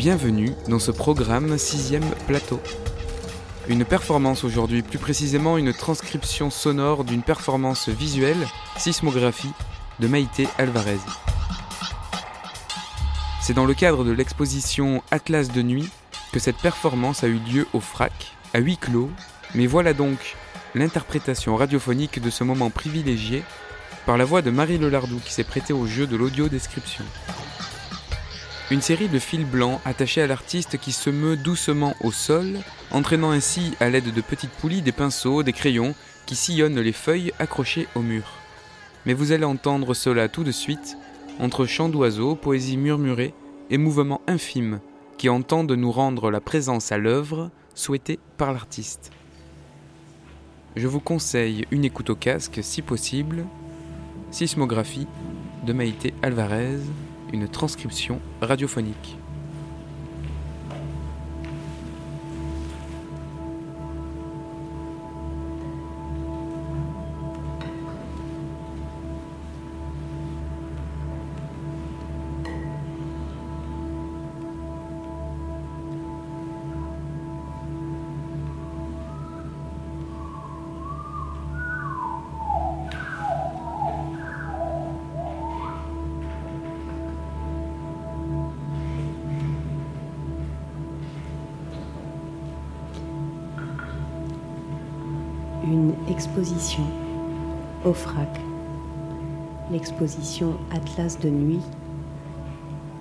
Bienvenue dans ce programme sixième plateau. Une performance aujourd'hui, plus précisément une transcription sonore d'une performance visuelle, sismographie, de Maïté Alvarez. C'est dans le cadre de l'exposition Atlas de nuit que cette performance a eu lieu au FRAC, à huis clos, mais voilà donc l'interprétation radiophonique de ce moment privilégié par la voix de Marie Lelardou qui s'est prêtée au jeu de l'audio-description. Une série de fils blancs attachés à l'artiste qui se meut doucement au sol, entraînant ainsi à l'aide de petites poulies des pinceaux, des crayons qui sillonnent les feuilles accrochées au mur. Mais vous allez entendre cela tout de suite, entre chants d'oiseaux, poésie murmurée et mouvements infimes qui entendent nous rendre la présence à l'œuvre souhaitée par l'artiste. Je vous conseille une écoute au casque si possible, Sismographie de Maïté Alvarez, une transcription radiophonique. Une exposition au FRAC. L'exposition Atlas de nuit,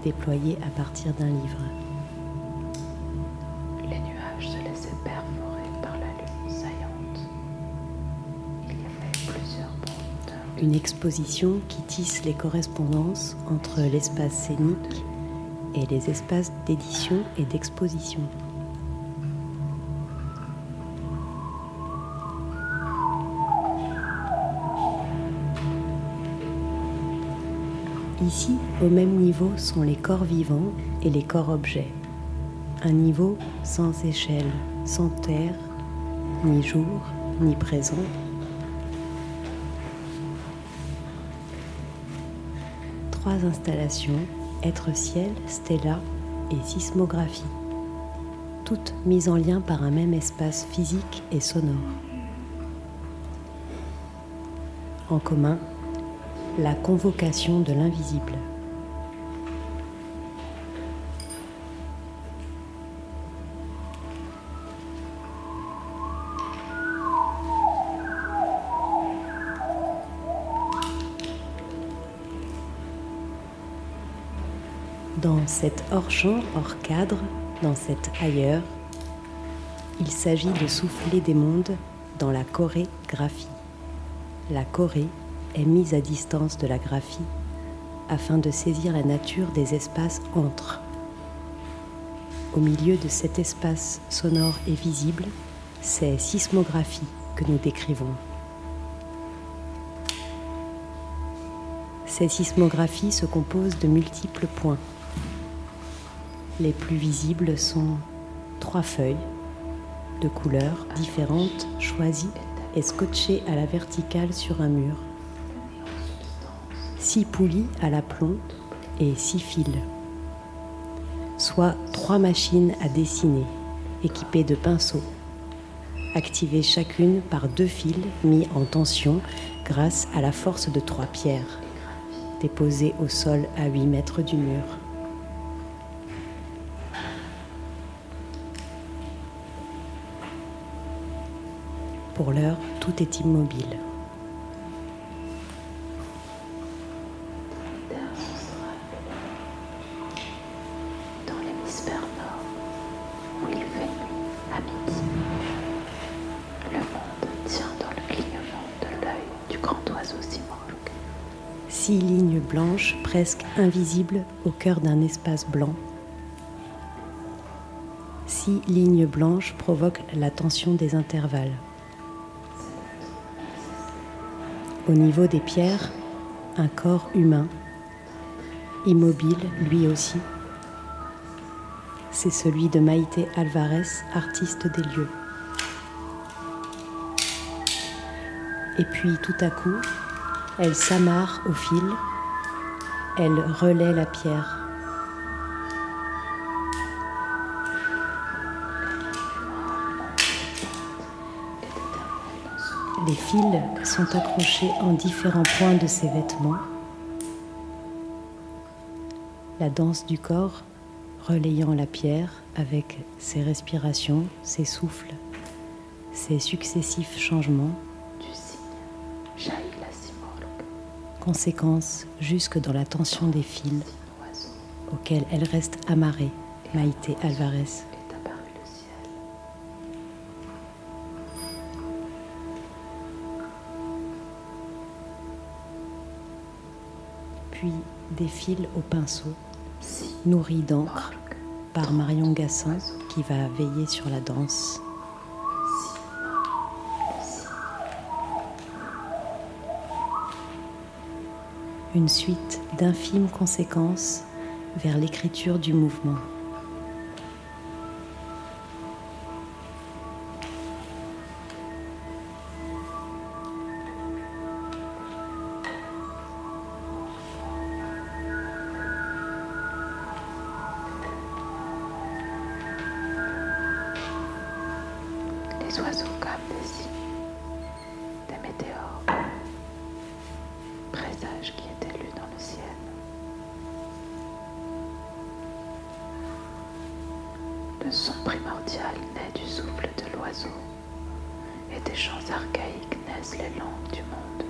déployée à partir d'un livre. Les nuages se laissaient perforer par la lune saillante. Il y avait plusieurs bronteurs. Une exposition qui tisse les correspondances entre l'espace scénique et les espaces d'édition et d'exposition. Ici, au même niveau, sont les corps vivants et les corps objets. Un niveau sans échelle, sans terre, ni jour, ni présent, trois installations, être-ciel, stella et sismographie, toutes mises en lien par un même espace physique et sonore. En commun, la convocation de l'invisible. Dans cet hors-champ, hors cadre, dans cet ailleurs, il s'agit de souffler des mondes dans la chorégraphie. La choré est mise à distance de la graphie afin de saisir la nature des espaces entre. Au milieu de cet espace sonore et visible, c'est sismographie que nous décrivons. Ces sismographies se composent de multiples points. Les plus visibles sont trois feuilles de couleurs différentes choisies et scotchées à la verticale sur un mur. Six poulies à l'aplomb et six fils. Soit trois machines à dessiner, équipées de pinceaux, activées chacune par deux fils mis en tension grâce à la force de trois pierres, déposées au sol à 8 mètres du mur. Pour l'heure, tout est immobile. Presque invisibles au cœur d'un espace blanc. Six lignes blanches provoquent la tension des intervalles. Au niveau des pierres, un corps humain, immobile lui aussi. C'est celui de Maïté Alvarez, artiste des lieux. Et puis tout à coup, elle s'amarre au fil, elle relaie la pierre. Les fils sont accrochés en différents points de ses vêtements. La danse du corps relayant la pierre avec ses respirations, ses souffles, ses successifs changements. Conséquence jusque dans la tension des fils auxquels elle reste amarrée, Maïté Alvarez. Puis des fils au pinceau, nourris d'encre par Marion Gassin qui va veiller sur la danse. Une suite d'infimes conséquences vers l'écriture du mouvement. Les oiseaux comme des signes, des météores, présages et des chants archaïques naissent les langues du monde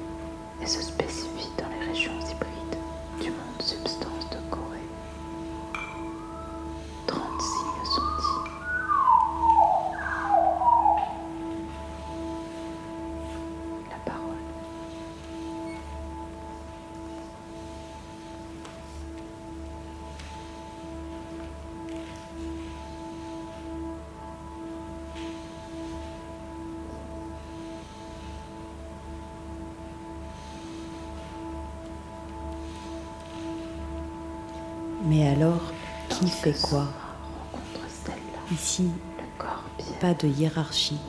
et se spécifient dans les régions hybrides quoi. Ici, pas de hiérarchie.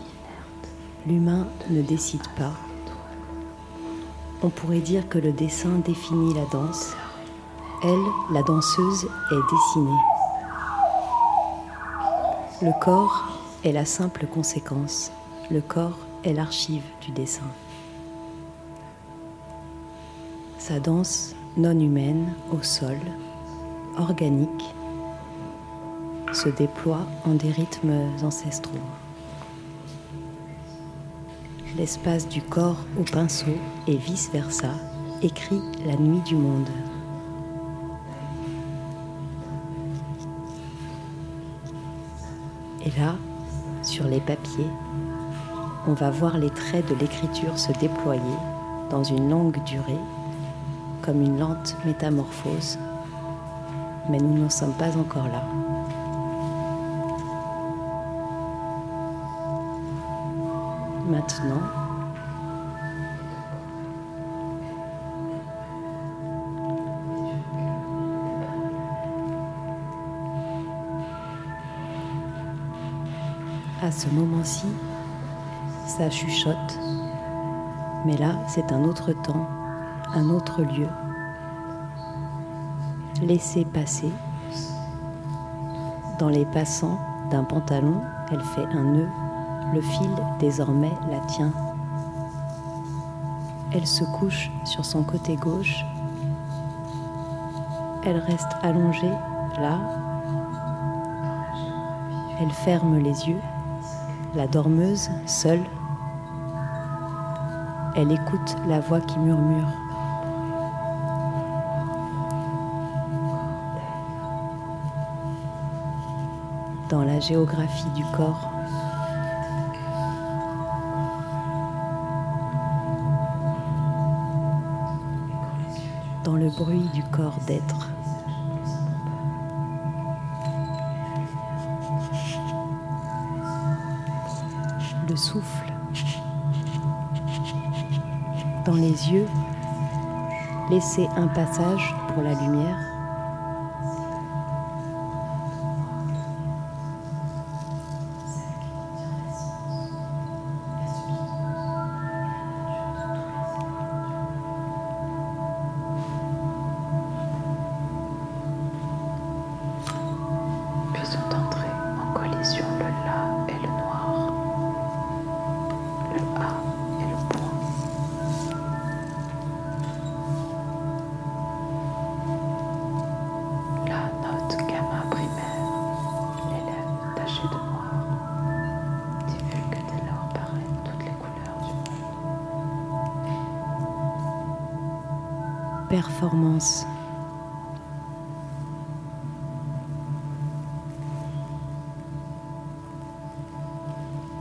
L'humain ne décide pas. On pourrait dire que le dessin définit la danse. Elle, la danseuse, est dessinée. Le corps est la simple conséquence. Le corps est l'archive du dessin. Sa danse non humaine au sol, organique, se déploie en des rythmes ancestraux. L'espace du corps au pinceau et vice-versa écrit la nuit du monde. Et là, sur les papiers, on va voir les traits de l'écriture se déployer dans une longue durée, comme une lente métamorphose, mais nous n'en sommes pas encore là. Maintenant, à ce moment-ci, ça chuchote. Mais là, c'est un autre temps, un autre lieu. Laissez passer. Dans les passants d'un pantalon, elle fait un nœud. Le fil désormais la tient. Elle se couche sur son côté gauche. Elle reste allongée là. Elle ferme les yeux. La dormeuse, seule, elle écoute la voix qui murmure. Dans la géographie du corps, bruit du corps d'être. Le souffle. Dans les yeux, laisser un passage pour la lumière.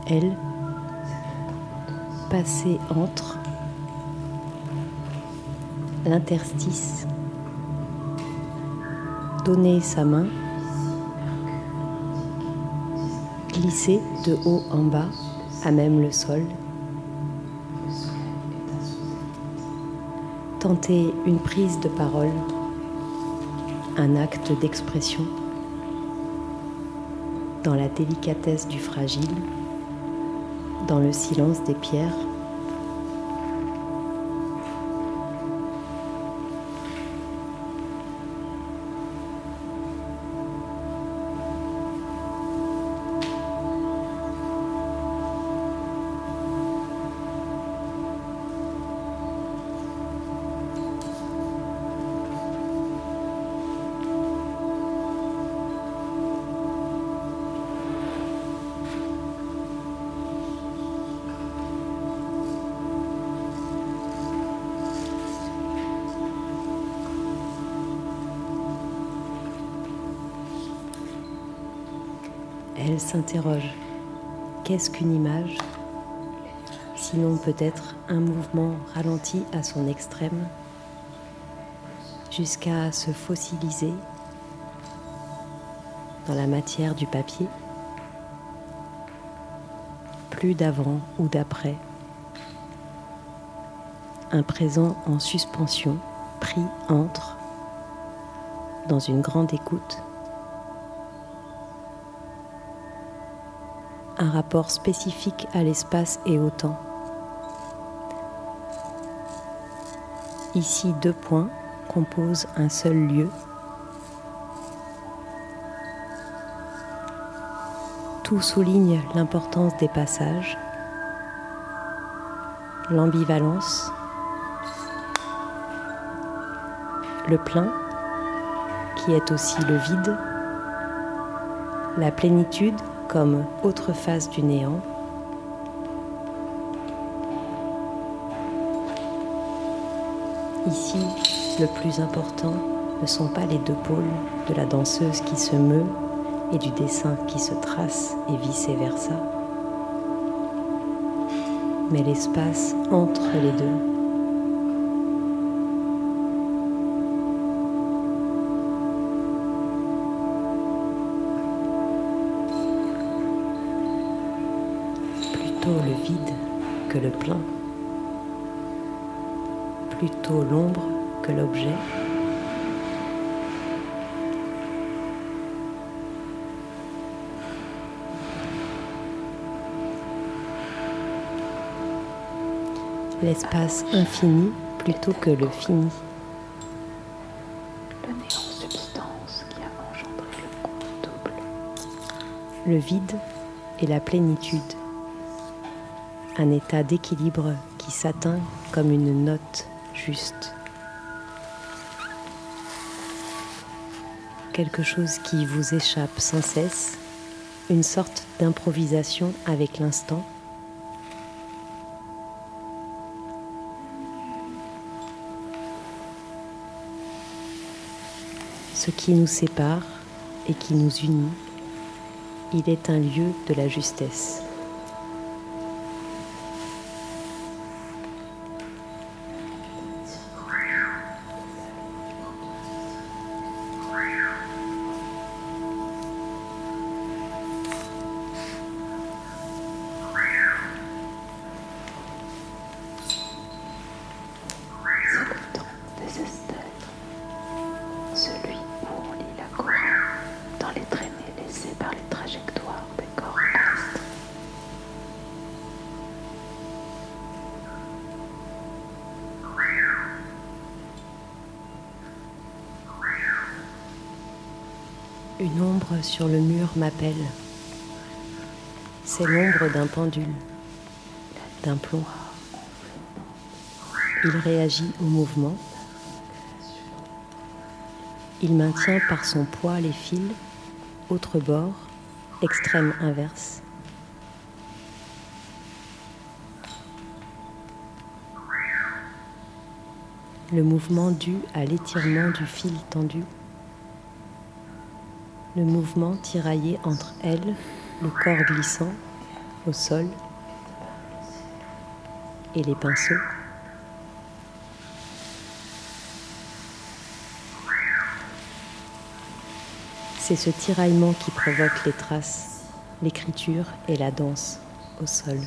Elle, passer entre l'interstice, donner sa main, glisser de haut en bas, à même le sol, tenter une prise de parole, un acte d'expression, dans la délicatesse du fragile, dans le silence des pierres. Elle s'interroge. Qu'est-ce qu'une image? Sinon peut-être un mouvement ralenti à son extrême jusqu'à se fossiliser dans la matière du papier. Plus d'avant ou d'après. Un présent en suspension, pris entre, dans une grande écoute. Un rapport spécifique à l'espace et au temps. Ici, deux points composent un seul lieu. Tout souligne l'importance des passages, l'ambivalence, le plein, qui est aussi le vide, la plénitude comme autre face du néant. Ici, le plus important ne sont pas les deux pôles de la danseuse qui se meut et du dessin qui se trace et vice-versa, mais l'espace entre les deux. Que le plein, plutôt l'ombre que l'objet. L'espace infini plutôt que le fini. Le néant substance qui a engendré le double. Le vide et la plénitude. Un état d'équilibre qui s'atteint comme une note juste. Quelque chose qui vous échappe sans cesse, une sorte d'improvisation avec l'instant. Ce qui nous sépare et qui nous unit, il est un lieu de la justesse. Sur le mur m'appelle. C'est l'ombre d'un pendule, d'un plomb. Il réagit au mouvement. Il maintient par son poids les fils, autre bord, extrême inverse. Le mouvement dû à l'étirement du fil tendu. Le mouvement tiraillé entre elles, le corps glissant au sol et les pinceaux. C'est ce tiraillement qui provoque les traces, l'écriture et la danse au sol.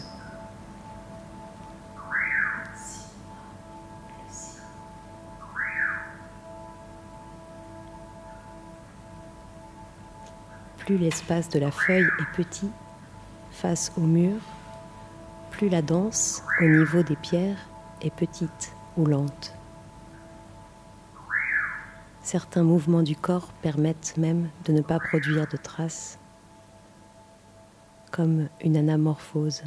Plus l'espace de la feuille est petit face au mur, plus la danse au niveau des pierres est petite ou lente. Certains mouvements du corps permettent même de ne pas produire de traces, comme une anamorphose.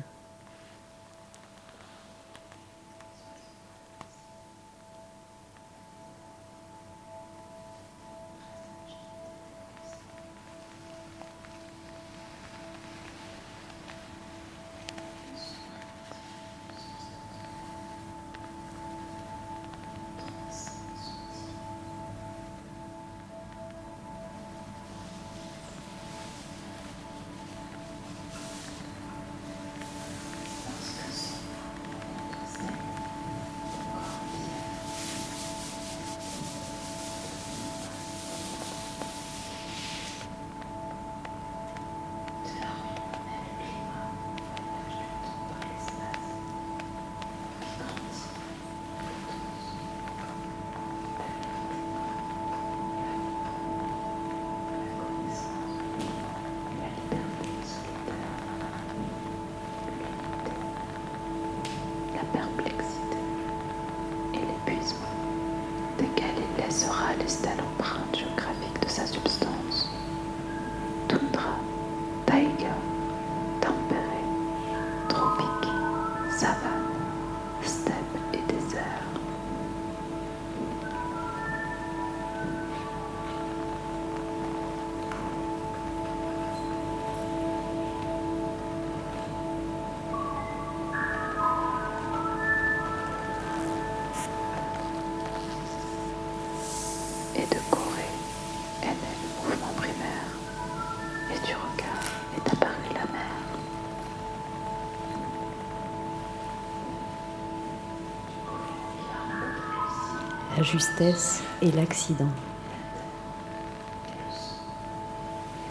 Justesse et l'accident.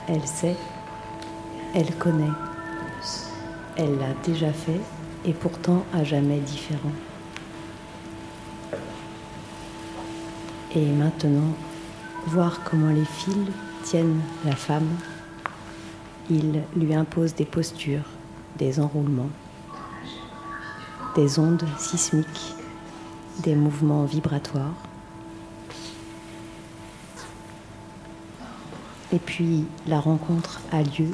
Elle sait, elle connaît, elle l'a déjà fait et pourtant à jamais différent. Et maintenant, voir comment les fils tiennent la femme, il lui impose des postures, des enroulements, des ondes sismiques, des mouvements vibratoires. Et puis la rencontre a lieu,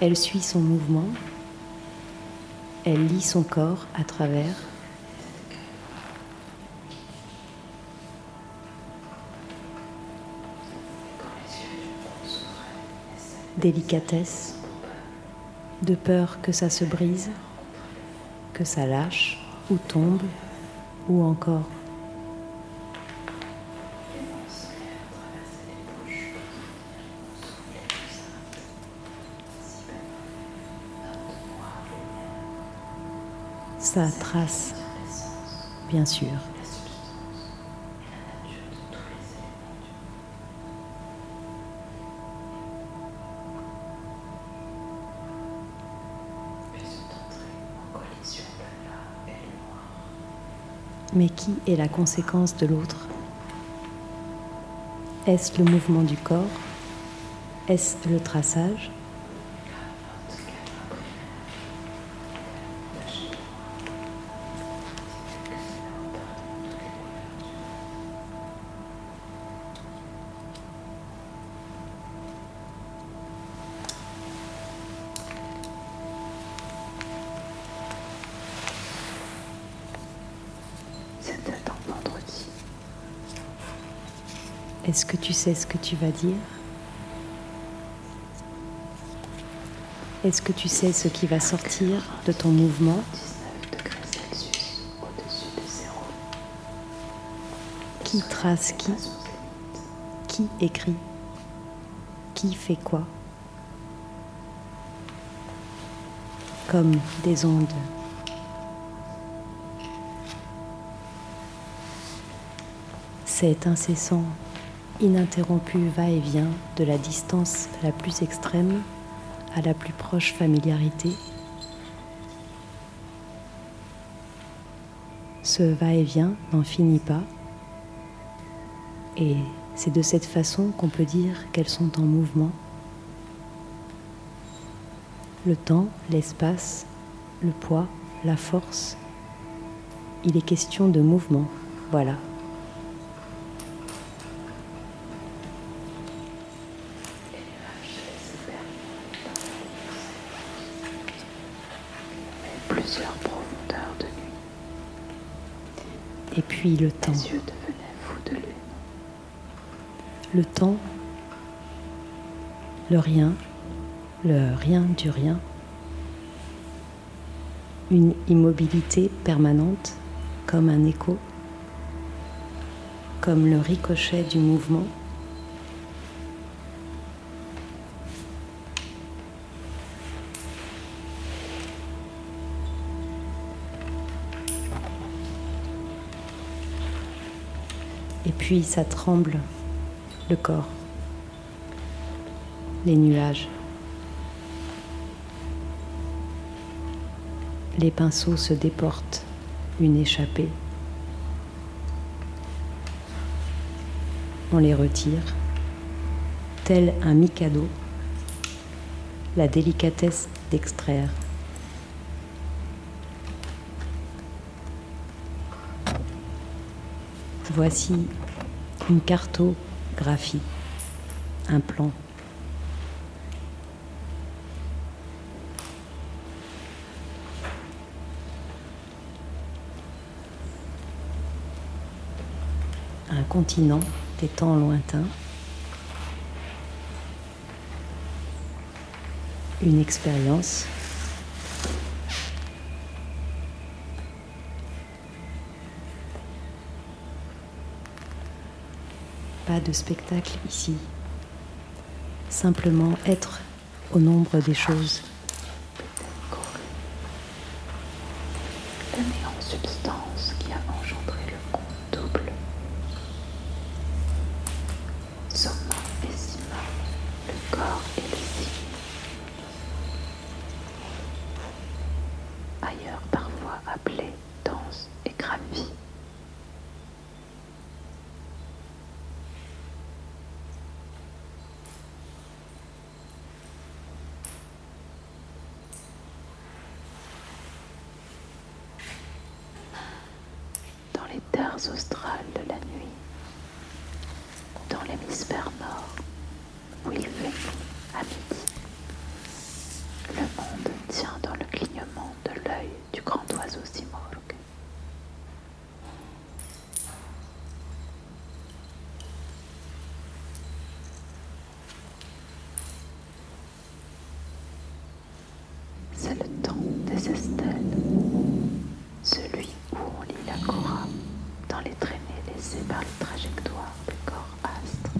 elle suit son mouvement, elle lit son corps à travers. Délicatesse, de peur que ça se brise, que ça lâche ou tombe, ou encore? Ça trace, bien sûr. Mais qui est la conséquence de l'autre? Est-ce le mouvement du corps? Est-ce le traçage? Est-ce que tu sais ce que tu vas dire? Est-ce que tu sais ce qui va sortir de ton mouvement? 19 degrés Celsius au-dessus de zéro. Qui trace qui? Qui écrit? Qui fait quoi? Comme des ondes. Cet incessant, ininterrompu va-et-vient de la distance la plus extrême à la plus proche familiarité. Ce va-et-vient n'en finit pas et c'est de cette façon qu'on peut dire qu'elles sont en mouvement. Le temps, l'espace, le poids, la force. Il est question de mouvement, voilà. Et puis le temps. Les yeux devenaient fous de lune. Le temps, le rien, le rien du rien. Une immobilité permanente comme un écho, comme le ricochet du mouvement. Puis ça tremble, le corps, les nuages. Les pinceaux se déportent, une échappée. On les retire, tel un mikado, la délicatesse d'extraire. Voici une cartographie, un plan. Un continent des temps lointains. Une expérience. De spectacle ici. Simplement être au nombre des choses. Le néant substance qui a engendré le monde double. Soma et Sima, le corps et le signe. Ailleurs parfois appelé danse et graphie. dans les terres australes de la nuit, dans l'hémisphère nord, où il fait nuit à midi. Le monde tient dans le clignement de l'œil du grand oiseau Simorgue. C'est le temps des estelles, celui où on lit la Cora dans les traînées laissées par les trajectoires des corps astres.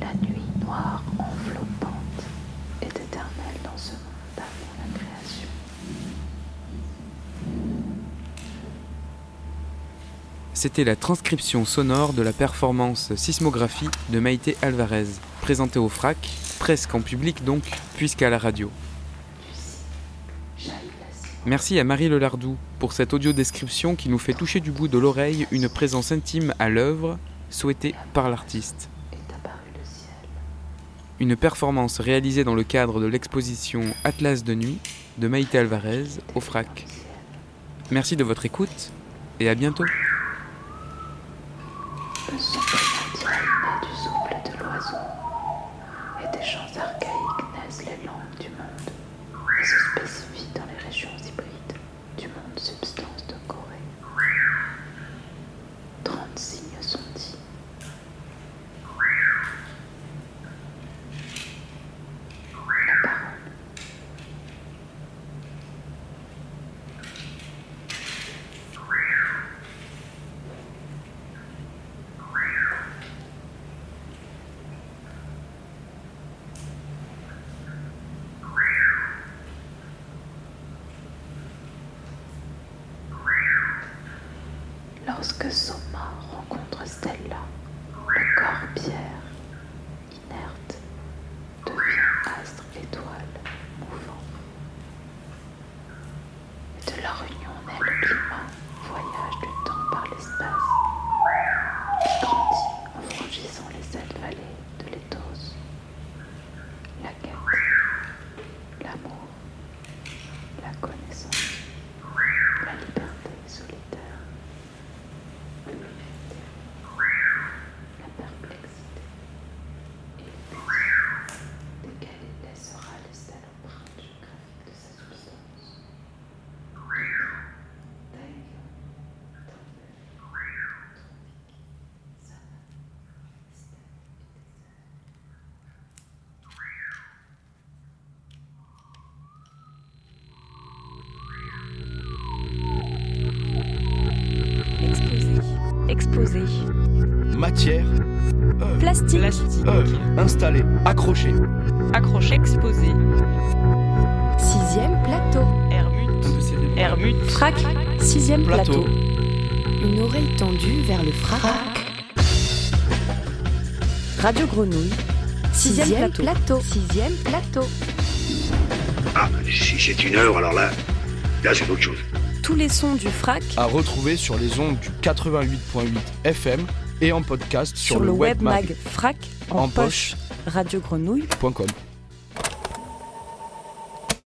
La nuit noire enveloppante est éternelle dans ce monde avant la création. C'était la transcription sonore de la performance Sismographie de Maïté Alvarez, présentée au FRAC, presque en public donc, puisqu'à la radio. Merci à Marie Lelardou pour cette audio-description qui nous fait toucher du bout de l'oreille une présence intime à l'œuvre souhaitée par l'artiste. Une performance réalisée dans le cadre de l'exposition Atlas de nuit de Maïté Alvarez au FRAC. Merci de votre écoute et à bientôt. que so Exposé. Matière. œuvre, Plastique. Plastique. œuvre, installé, accroché. Accroche exposé. Sixième plateau. Hermut. Hermut. Frac. Sixième Plateau. plateau. Une oreille tendue vers le frac. Radio Grenouille. Sixième, plateau. Sixième plateau. Ah, si c'est une heure, alors là, là c'est autre chose. Tous les sons du frac À retrouver sur les ondes du 88.8 FM et en podcast sur, sur, le web webmag.com. mag frac en, En poche. Poche.